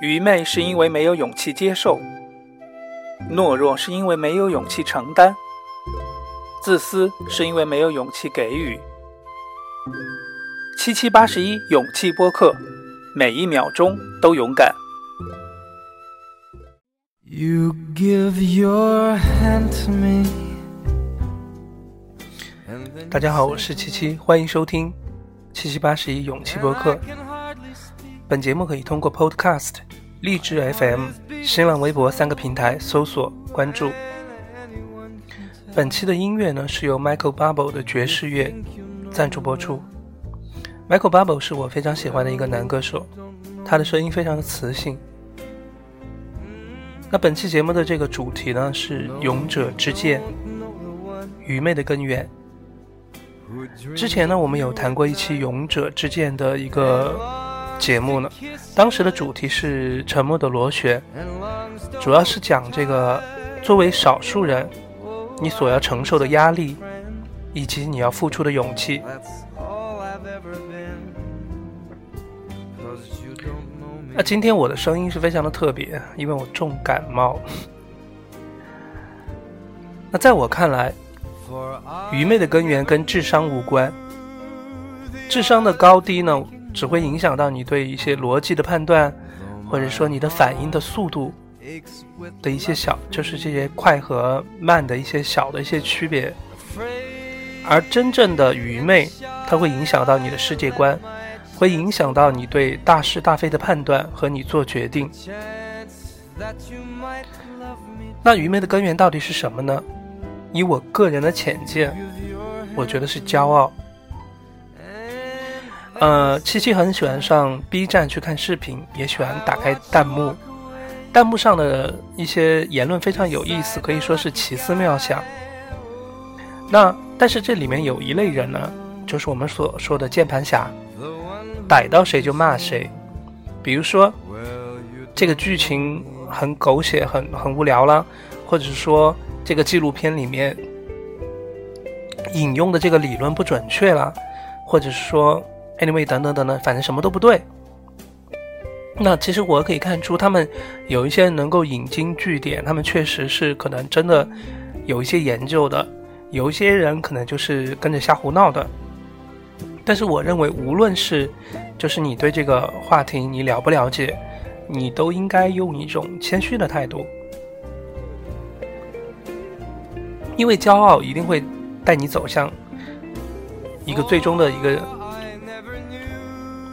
愚昧是因为没有勇气接受，懦弱是因为没有勇气承担，自私是因为没有勇气给予。七七八十一勇气播客，每一秒钟都勇敢。You give your hand to me。大家好，我是七七，欢迎收听七七八十一勇气播客。本节目可以通过 Podcast、荔枝 FM、新浪微博三个平台搜索关注。本期的音乐呢是由 Michael Bubble 的爵士乐赞助播出。Michael Bubble 是我非常喜欢的一个男歌手，他的声音非常的磁性。那本期节目的这个主题呢是勇者之剑，愚昧的根源。之前呢我们有谈过一期勇者之剑的一个。节目呢，当时的主题是沉默的螺旋，主要是讲这个作为少数人，你所要承受的压力，以及你要付出的勇气。那今天我的声音是非常的特别，因为我重感冒。那在我看来，愚昧的根源跟智商无关，智商的高低呢？只会影响到你对一些逻辑的判断，或者说你的反应的速度的一些小，就是这些快和慢的一些小的一些区别。而真正的愚昧，它会影响到你的世界观，会影响到你对大是大非的判断和你做决定。那愚昧的根源到底是什么呢？以我个人的浅见，我觉得是骄傲。呃，七七很喜欢上 B 站去看视频，也喜欢打开弹幕。弹幕上的一些言论非常有意思，可以说是奇思妙想。那但是这里面有一类人呢，就是我们所说的键盘侠，逮到谁就骂谁。比如说，这个剧情很狗血、很很无聊了，或者是说这个纪录片里面引用的这个理论不准确了，或者是说。Anyway，等等等等，反正什么都不对。那其实我可以看出，他们有一些能够引经据典，他们确实是可能真的有一些研究的。有一些人可能就是跟着瞎胡闹的。但是我认为，无论是就是你对这个话题你了不了解，你都应该用一种谦虚的态度，因为骄傲一定会带你走向一个最终的一个。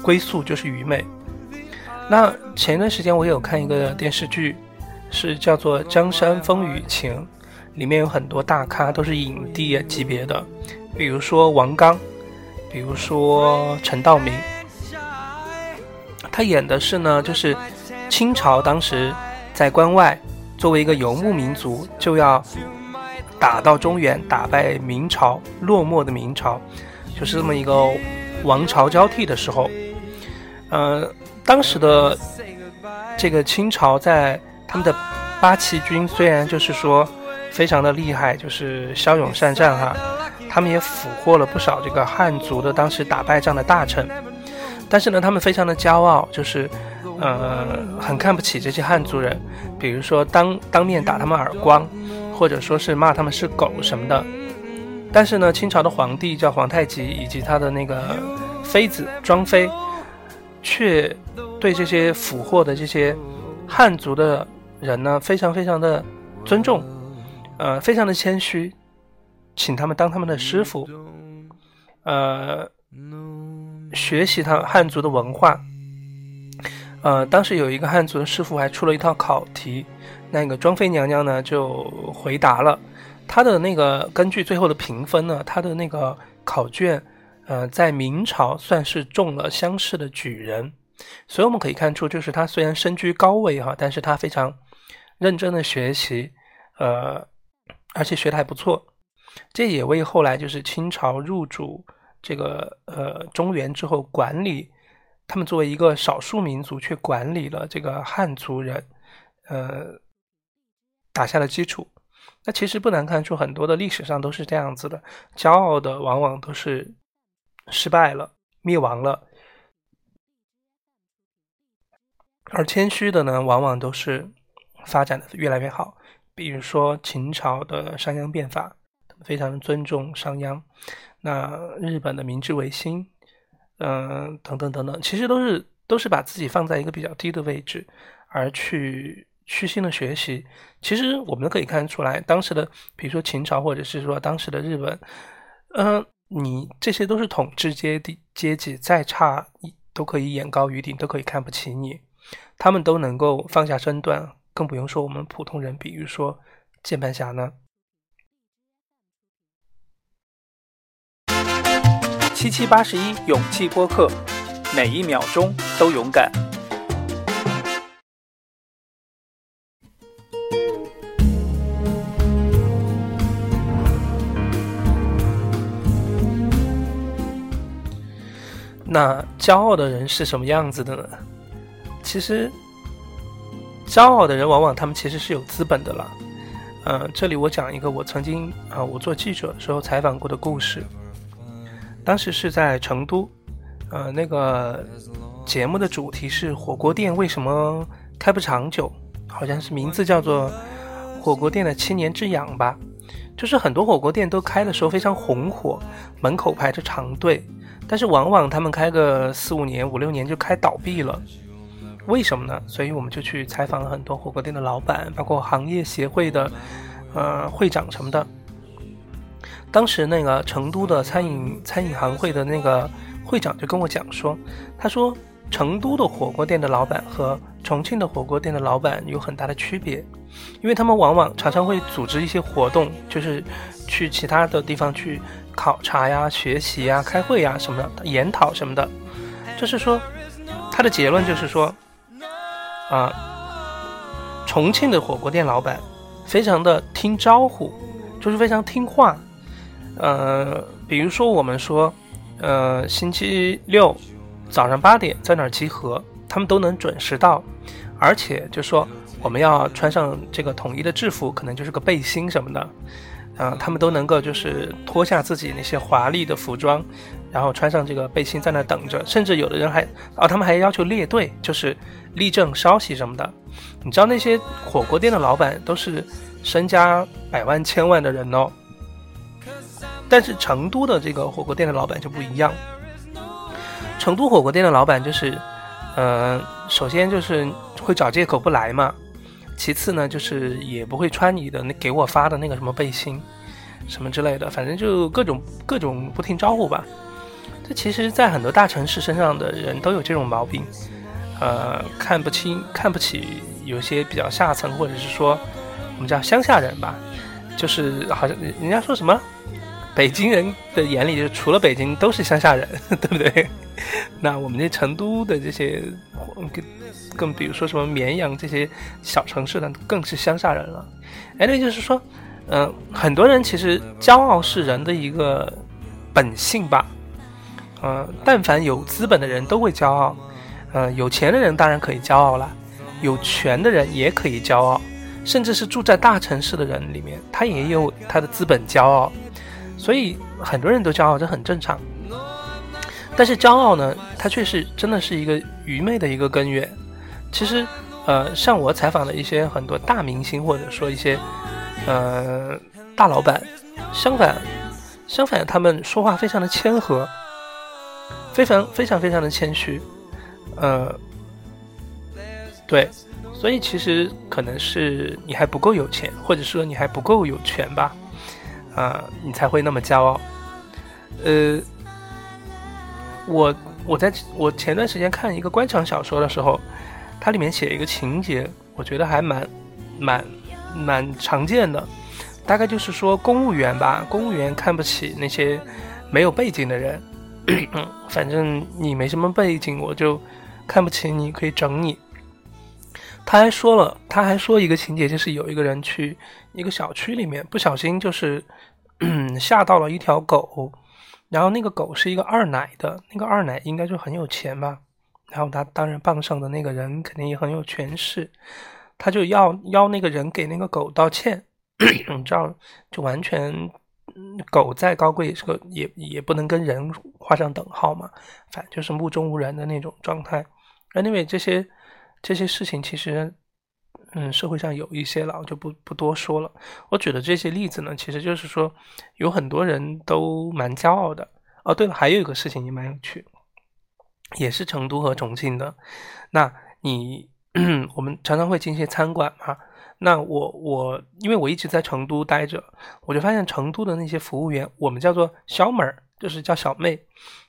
归宿就是愚昧。那前一段时间我有看一个电视剧，是叫做《江山风雨情》，里面有很多大咖都是影帝级别的，比如说王刚，比如说陈道明。他演的是呢，就是清朝当时在关外，作为一个游牧民族，就要打到中原，打败明朝，落寞的明朝，就是这么一个王朝交替的时候。呃，当时的这个清朝在他们的八旗军虽然就是说非常的厉害，就是骁勇善战哈，他们也俘获了不少这个汉族的当时打败仗的大臣，但是呢，他们非常的骄傲，就是呃很看不起这些汉族人，比如说当当面打他们耳光，或者说是骂他们是狗什么的。但是呢，清朝的皇帝叫皇太极，以及他的那个妃子庄妃。却对这些俘获的这些汉族的人呢，非常非常的尊重，呃，非常的谦虚，请他们当他们的师傅，呃，学习他汉族的文化。呃，当时有一个汉族的师傅还出了一套考题，那个庄妃娘娘呢就回答了，她的那个根据最后的评分呢，她的那个考卷。呃，在明朝算是中了乡试的举人，所以我们可以看出，就是他虽然身居高位哈，但是他非常认真的学习，呃，而且学的还不错，这也为后来就是清朝入主这个呃中原之后管理他们作为一个少数民族却管理了这个汉族人，呃，打下了基础。那其实不难看出，很多的历史上都是这样子的，骄傲的往往都是。失败了，灭亡了。而谦虚的呢，往往都是发展的越来越好。比如说秦朝的商鞅变法，非常尊重商鞅。那日本的明治维新，嗯，等等等等，其实都是都是把自己放在一个比较低的位置，而去虚心的学习。其实我们可以看出来，当时的比如说秦朝，或者是说当时的日本，嗯，你这些都是统治阶级阶级，再差都可以眼高于顶，都可以看不起你，他们都能够放下身段，更不用说我们普通人，比如说键盘侠呢。七七八十一勇气播客，每一秒钟都勇敢。那骄傲的人是什么样子的呢？其实，骄傲的人往往他们其实是有资本的了。嗯，这里我讲一个我曾经啊，我做记者的时候采访过的故事。当时是在成都，呃，那个节目的主题是火锅店为什么开不长久，好像是名字叫做“火锅店的七年之痒”吧。就是很多火锅店都开的时候非常红火，门口排着长队，但是往往他们开个四五年、五六年就开倒闭了。为什么呢？所以我们就去采访了很多火锅店的老板，包括行业协会的呃会长什么的。当时那个成都的餐饮餐饮行会的那个会长就跟我讲说，他说成都的火锅店的老板和重庆的火锅店的老板有很大的区别，因为他们往往常常会组织一些活动，就是去其他的地方去考察呀、学习呀、开会呀什么的、研讨什么的。就是说，他的结论就是说，啊，重庆的火锅店老板非常的听招呼，就是非常听话。呃，比如说我们说，呃，星期六早上八点在哪儿集合，他们都能准时到，而且就说我们要穿上这个统一的制服，可能就是个背心什么的，啊，他们都能够就是脱下自己那些华丽的服装，然后穿上这个背心在那等着，甚至有的人还啊，他们还要求列队，就是立正稍息什么的。你知道那些火锅店的老板都是身家百万千万的人哦。但是成都的这个火锅店的老板就不一样。成都火锅店的老板就是，呃，首先就是会找借口不来嘛，其次呢就是也不会穿你的那给我发的那个什么背心，什么之类的，反正就各种各种不听招呼吧。这其实，在很多大城市身上的人都有这种毛病，呃，看不清、看不起有些比较下层，或者是说我们叫乡下人吧，就是好像人家说什么。北京人的眼里，就除了北京都是乡下人，对不对？那我们这成都的这些，更比如说什么绵阳这些小城市的，更是乡下人了。哎，那就是说，嗯，很多人其实骄傲是人的一个本性吧。嗯，但凡有资本的人都会骄傲。嗯，有钱的人当然可以骄傲了，有权的人也可以骄傲，甚至是住在大城市的人里面，他也有他的资本骄傲。所以很多人都骄傲，这很正常。但是骄傲呢，它却是真的是一个愚昧的一个根源。其实，呃，像我采访的一些很多大明星，或者说一些呃大老板，相反，相反，他们说话非常的谦和，非常非常非常的谦虚。呃，对，所以其实可能是你还不够有钱，或者说你还不够有权吧。啊，你才会那么骄傲。呃，我我在我前段时间看一个官场小说的时候，它里面写一个情节，我觉得还蛮蛮蛮常见的。大概就是说，公务员吧，公务员看不起那些没有背景的人。反正你没什么背景，我就看不起你，可以整你。他还说了，他还说一个情节，就是有一个人去一个小区里面，不小心就是 吓到了一条狗，然后那个狗是一个二奶的，那个二奶应该就很有钱吧，然后他当然傍上的那个人肯定也很有权势，他就要要那个人给那个狗道歉，你知道，就完全狗再高贵也，是个也也不能跟人画上等号嘛，反正就是目中无人的那种状态，anyway 这些。这些事情其实，嗯，社会上有一些了，我就不不多说了。我举的这些例子呢，其实就是说，有很多人都蛮骄傲的。哦，对了，还有一个事情也蛮有趣，也是成都和重庆的。那你，我们常常会进一些餐馆嘛。那我我，因为我一直在成都待着，我就发现成都的那些服务员，我们叫做小妹儿，就是叫小妹，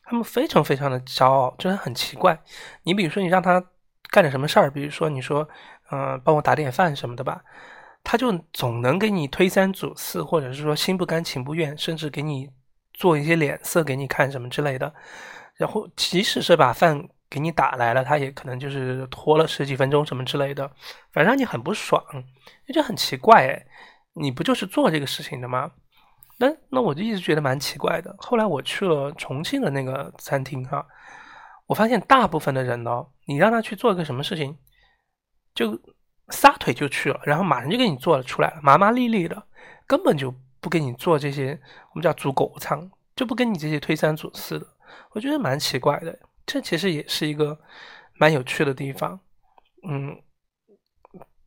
他们非常非常的骄傲，真的很奇怪。你比如说，你让他干点什么事儿，比如说你说，嗯，帮我打点饭什么的吧，他就总能给你推三阻四，或者是说心不甘情不愿，甚至给你做一些脸色给你看什么之类的。然后即使是把饭给你打来了，他也可能就是拖了十几分钟什么之类的，反正让你很不爽。就很奇怪哎，你不就是做这个事情的吗？那那我就一直觉得蛮奇怪的。后来我去了重庆的那个餐厅哈，我发现大部分的人呢，你让他去做一个什么事情，就撒腿就去了，然后马上就给你做了出来了，麻麻利利的，根本就不给你做这些我们叫煮狗仓，就不跟你这些推三阻四的。我觉得蛮奇怪的，这其实也是一个蛮有趣的地方，嗯。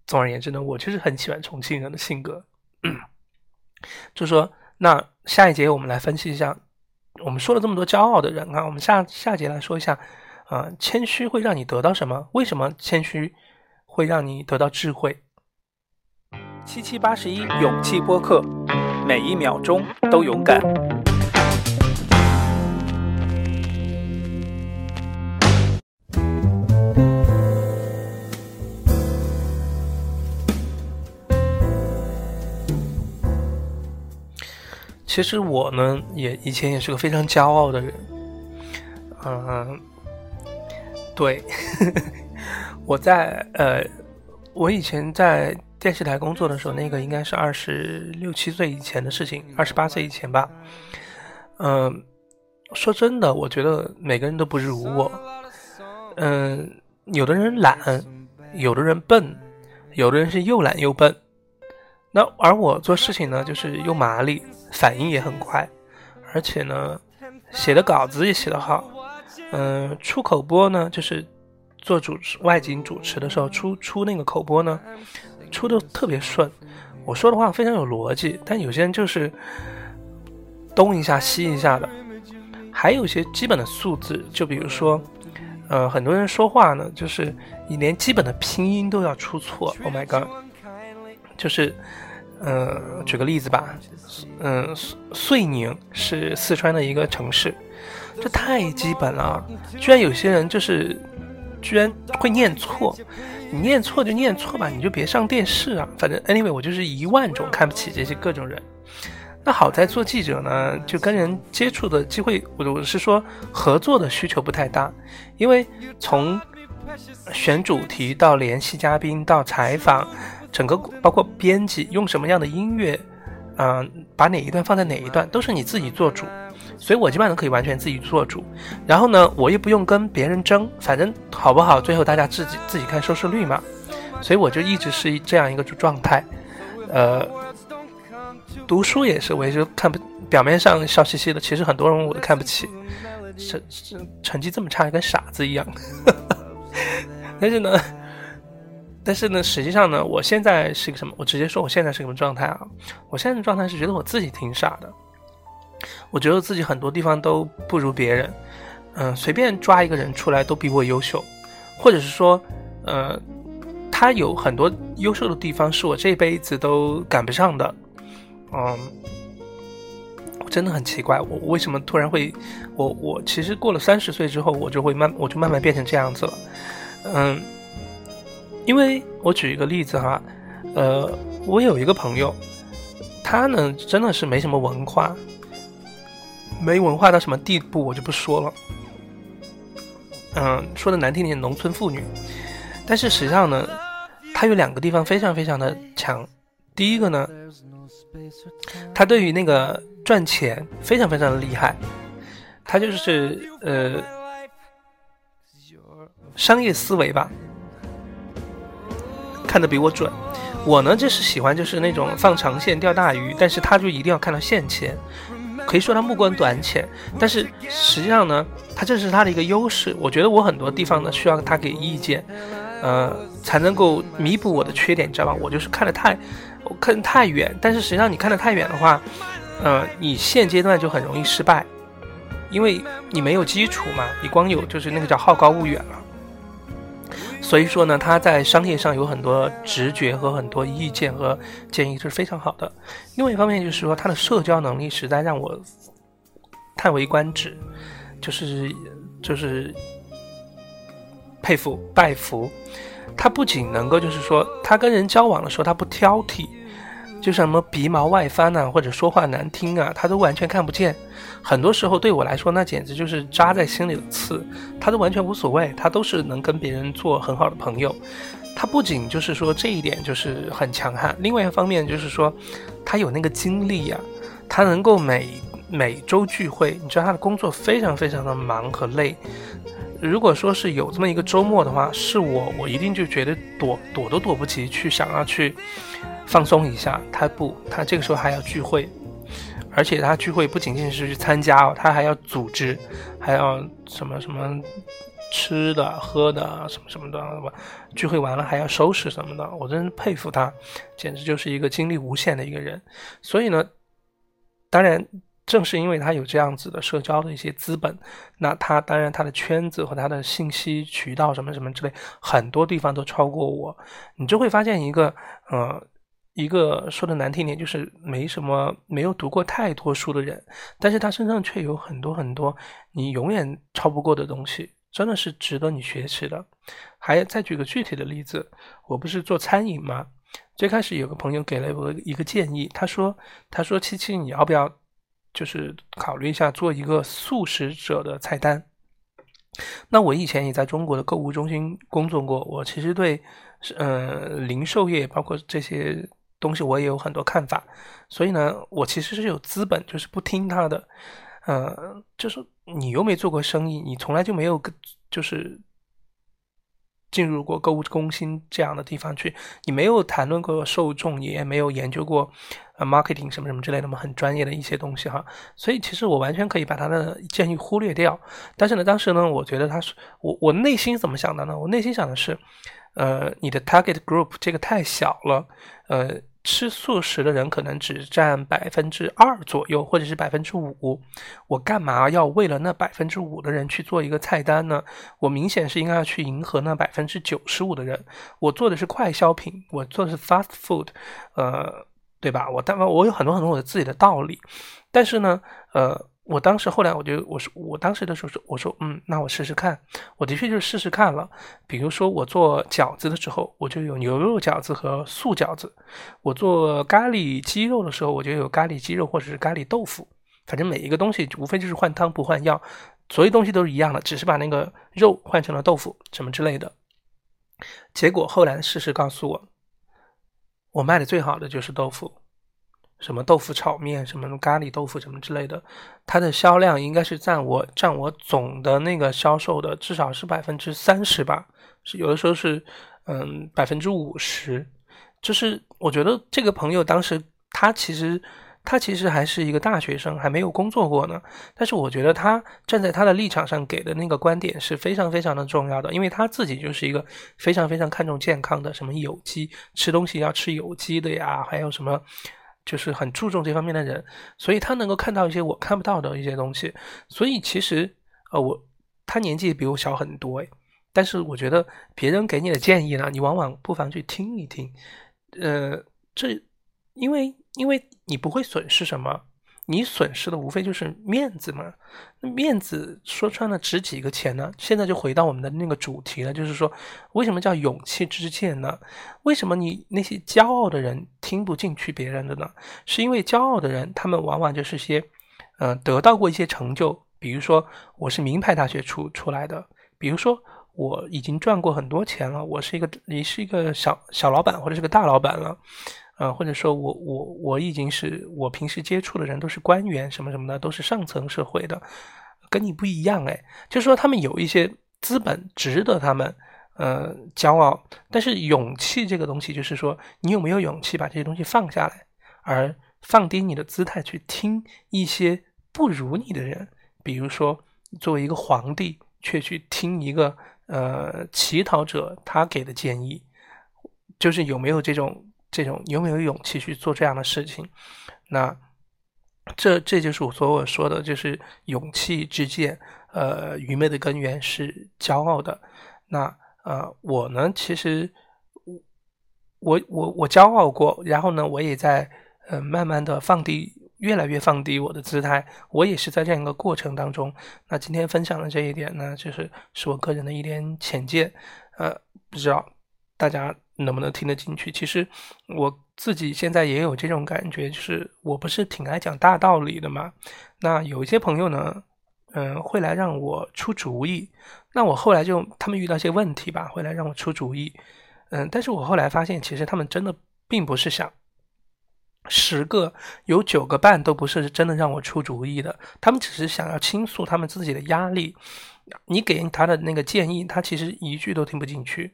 总而言之呢，我就是很喜欢重庆人的性格。就说那下一节我们来分析一下，我们说了这么多骄傲的人啊，我们下下节来说一下啊，谦虚会让你得到什么？为什么谦虚会让你得到智慧？七七八十一勇气播客，每一秒钟都勇敢。其实我呢，也以前也是个非常骄傲的人，嗯，对，我在呃，我以前在电视台工作的时候，那个应该是二十六七岁以前的事情，二十八岁以前吧。嗯，说真的，我觉得每个人都不如我。嗯，有的人懒，有的人笨，有的人是又懒又笨。那而我做事情呢，就是又麻利。反应也很快，而且呢，写的稿子也写得好。嗯，出口播呢，就是做主持外景主持的时候出出那个口播呢，出的特别顺。我说的话非常有逻辑，但有些人就是东一下西一下的。还有一些基本的素质，就比如说，呃，很多人说话呢，就是你连基本的拼音都要出错。Oh my god，就是。嗯，举个例子吧，嗯，遂宁是四川的一个城市，这太基本了，居然有些人就是，居然会念错，你念错就念错吧，你就别上电视啊。反正 anyway，我就是一万种看不起这些各种人。那好在做记者呢，就跟人接触的机会，我我是说合作的需求不太大，因为从选主题到联系嘉宾到采访。整个包括编辑用什么样的音乐，嗯，把哪一段放在哪一段，都是你自己做主，所以我基本上可以完全自己做主。然后呢，我也不用跟别人争，反正好不好，最后大家自己自己看收视率嘛。所以我就一直是这样一个状态。呃，读书也是，我也就看不表面上笑嘻嘻的，其实很多人我都看不起，成成绩这么差，跟傻子一样。但是呢。但是呢，实际上呢，我现在是一个什么？我直接说，我现在是什么状态啊？我现在的状态是觉得我自己挺傻的，我觉得自己很多地方都不如别人，嗯，随便抓一个人出来都比我优秀，或者是说，呃，他有很多优秀的地方是我这辈子都赶不上的，嗯，我真的很奇怪，我为什么突然会，我我其实过了三十岁之后，我就会慢，我就慢慢变成这样子了，嗯。因为我举一个例子哈，呃，我有一个朋友，他呢真的是没什么文化，没文化到什么地步我就不说了，嗯，说的难听点，农村妇女。但是实际上呢，他有两个地方非常非常的强。第一个呢，他对于那个赚钱非常非常的厉害，他就是呃，商业思维吧。看得比我准，我呢就是喜欢就是那种放长线钓大鱼，但是他就一定要看到现钱，可以说他目光短浅，但是实际上呢，他这是他的一个优势。我觉得我很多地方呢需要他给意见，呃，才能够弥补我的缺点，你知道吧？我就是看得太，我看太远，但是实际上你看得太远的话，呃，你现阶段就很容易失败，因为你没有基础嘛，你光有就是那个叫好高骛远了。所以说呢，他在商业上有很多直觉和很多意见和建议是非常好的。另外一方面就是说，他的社交能力实在让我叹为观止，就是就是佩服拜服。他不仅能够就是说，他跟人交往的时候他不挑剔。就像什么鼻毛外翻呐，或者说话难听啊，他都完全看不见。很多时候对我来说，那简直就是扎在心里的刺，他都完全无所谓，他都是能跟别人做很好的朋友。他不仅就是说这一点就是很强悍，另外一方面就是说，他有那个精力呀，他能够每每周聚会。你知道他的工作非常非常的忙和累。如果说是有这么一个周末的话，是我我一定就觉得躲躲都躲不及去想要去。放松一下，他不，他这个时候还要聚会，而且他聚会不仅仅是去参加哦，他还要组织，还要什么什么吃的、喝的什么什么的，聚会完了还要收拾什么的，我真是佩服他，简直就是一个精力无限的一个人。所以呢，当然正是因为他有这样子的社交的一些资本，那他当然他的圈子和他的信息渠道什么什么之类，很多地方都超过我，你就会发现一个，呃。一个说的难听点，就是没什么没有读过太多书的人，但是他身上却有很多很多你永远超不过的东西，真的是值得你学习的。还再举个具体的例子，我不是做餐饮吗？最开始有个朋友给了我一个建议，他说：“他说七七，你要不要就是考虑一下做一个素食者的菜单？”那我以前也在中国的购物中心工作过，我其实对呃零售业包括这些。东西我也有很多看法，所以呢，我其实是有资本，就是不听他的，呃，就是你又没做过生意，你从来就没有，就是进入过购物中心这样的地方去，你没有谈论过受众，也没有研究过呃 marketing 什么什么之类的嘛，很专业的一些东西哈，所以其实我完全可以把他的建议忽略掉，但是呢，当时呢，我觉得他是我我内心怎么想的呢？我内心想的是，呃，你的 target group 这个太小了，呃。吃素食的人可能只占百分之二左右，或者是百分之五。我干嘛要为了那百分之五的人去做一个菜单呢？我明显是应该要去迎合那百分之九十五的人。我做的是快消品，我做的是 fast food，呃，对吧？我当然我有很多很多我的自己的道理，但是呢，呃。我当时后来我就我说我当时的时候说我说嗯那我试试看，我的确就试试看了。比如说我做饺子的时候，我就有牛肉饺子和素饺子；我做咖喱鸡肉的时候，我就有咖喱鸡肉或者是咖喱豆腐。反正每一个东西无非就是换汤不换药，所有东西都是一样的，只是把那个肉换成了豆腐什么之类的。结果后来事实告诉我，我卖的最好的就是豆腐。什么豆腐炒面，什么咖喱豆腐，什么之类的，它的销量应该是占我占我总的那个销售的至少是百分之三十吧，是有的时候是嗯百分之五十。就是我觉得这个朋友当时他其实他其实还是一个大学生，还没有工作过呢。但是我觉得他站在他的立场上给的那个观点是非常非常的重要的，因为他自己就是一个非常非常看重健康的，什么有机吃东西要吃有机的呀，还有什么。就是很注重这方面的人，所以他能够看到一些我看不到的一些东西。所以其实，呃，我他年纪比我小很多，诶，但是我觉得别人给你的建议呢，你往往不妨去听一听。呃，这因为因为你不会损失什么。你损失的无非就是面子嘛，那面子说穿了值几个钱呢？现在就回到我们的那个主题了，就是说，为什么叫勇气之剑呢？为什么你那些骄傲的人听不进去别人的呢？是因为骄傲的人，他们往往就是些，呃，得到过一些成就，比如说我是名牌大学出出来的，比如说我已经赚过很多钱了，我是一个你是一个小小老板或者是个大老板了。呃，或者说我我我已经是我平时接触的人都是官员什么什么的，都是上层社会的，跟你不一样哎。就是说他们有一些资本值得他们呃骄傲，但是勇气这个东西，就是说你有没有勇气把这些东西放下来，而放低你的姿态去听一些不如你的人，比如说作为一个皇帝，却去听一个呃，乞讨者他给的建议，就是有没有这种这种有没有勇气去做这样的事情？那这这就是我所我说的，就是勇气之剑。呃，愚昧的根源是骄傲的。那呃，我呢，其实我我我我骄傲过，然后呢，我也在呃慢慢的放低，越来越放低我的姿态。我也是在这样一个过程当中。那今天分享的这一点呢，就是是我个人的一点浅见。呃，不知道大家能不能听得进去？其实我自己现在也有这种感觉，就是我不是挺爱讲大道理的嘛。那有一些朋友呢。嗯，会来让我出主意。那我后来就他们遇到一些问题吧，会来让我出主意。嗯，但是我后来发现，其实他们真的并不是想十个有九个半都不是真的让我出主意的，他们只是想要倾诉他们自己的压力。你给他的那个建议，他其实一句都听不进去。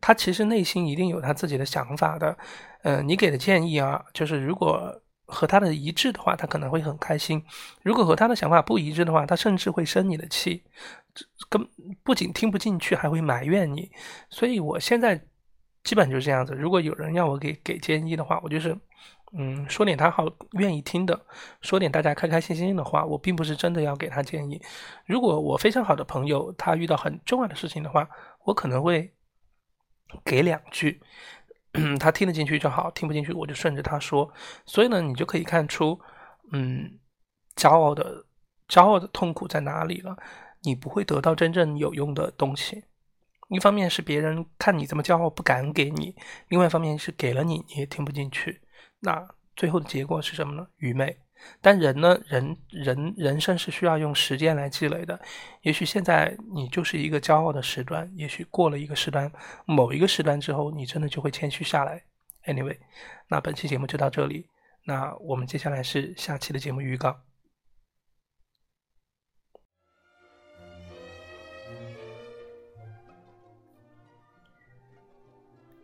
他其实内心一定有他自己的想法的。嗯，你给的建议啊，就是如果。和他的一致的话，他可能会很开心；如果和他的想法不一致的话，他甚至会生你的气，根不仅听不进去，还会埋怨你。所以我现在基本就是这样子。如果有人要我给给建议的话，我就是嗯说点他好愿意听的，说点大家开开心心的话。我并不是真的要给他建议。如果我非常好的朋友他遇到很重要的事情的话，我可能会给两句。他听得进去就好，听不进去我就顺着他说。所以呢，你就可以看出，嗯，骄傲的骄傲的痛苦在哪里了。你不会得到真正有用的东西。一方面是别人看你这么骄傲不敢给你，另外一方面是给了你你也听不进去。那最后的结果是什么呢？愚昧。但人呢？人人人生是需要用时间来积累的。也许现在你就是一个骄傲的时段，也许过了一个时段，某一个时段之后，你真的就会谦虚下来。Anyway，那本期节目就到这里。那我们接下来是下期的节目预告。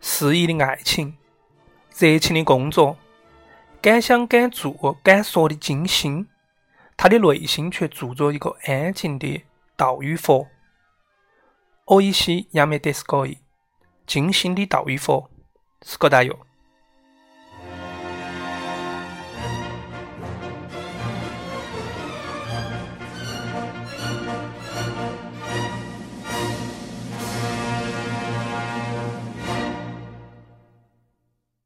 肆意的爱情，热情的工作。敢想敢做敢说的金星，他的内心却住着一个安静的道与佛。我依稀亚美德斯高伊，金星的道与佛，斯个大有。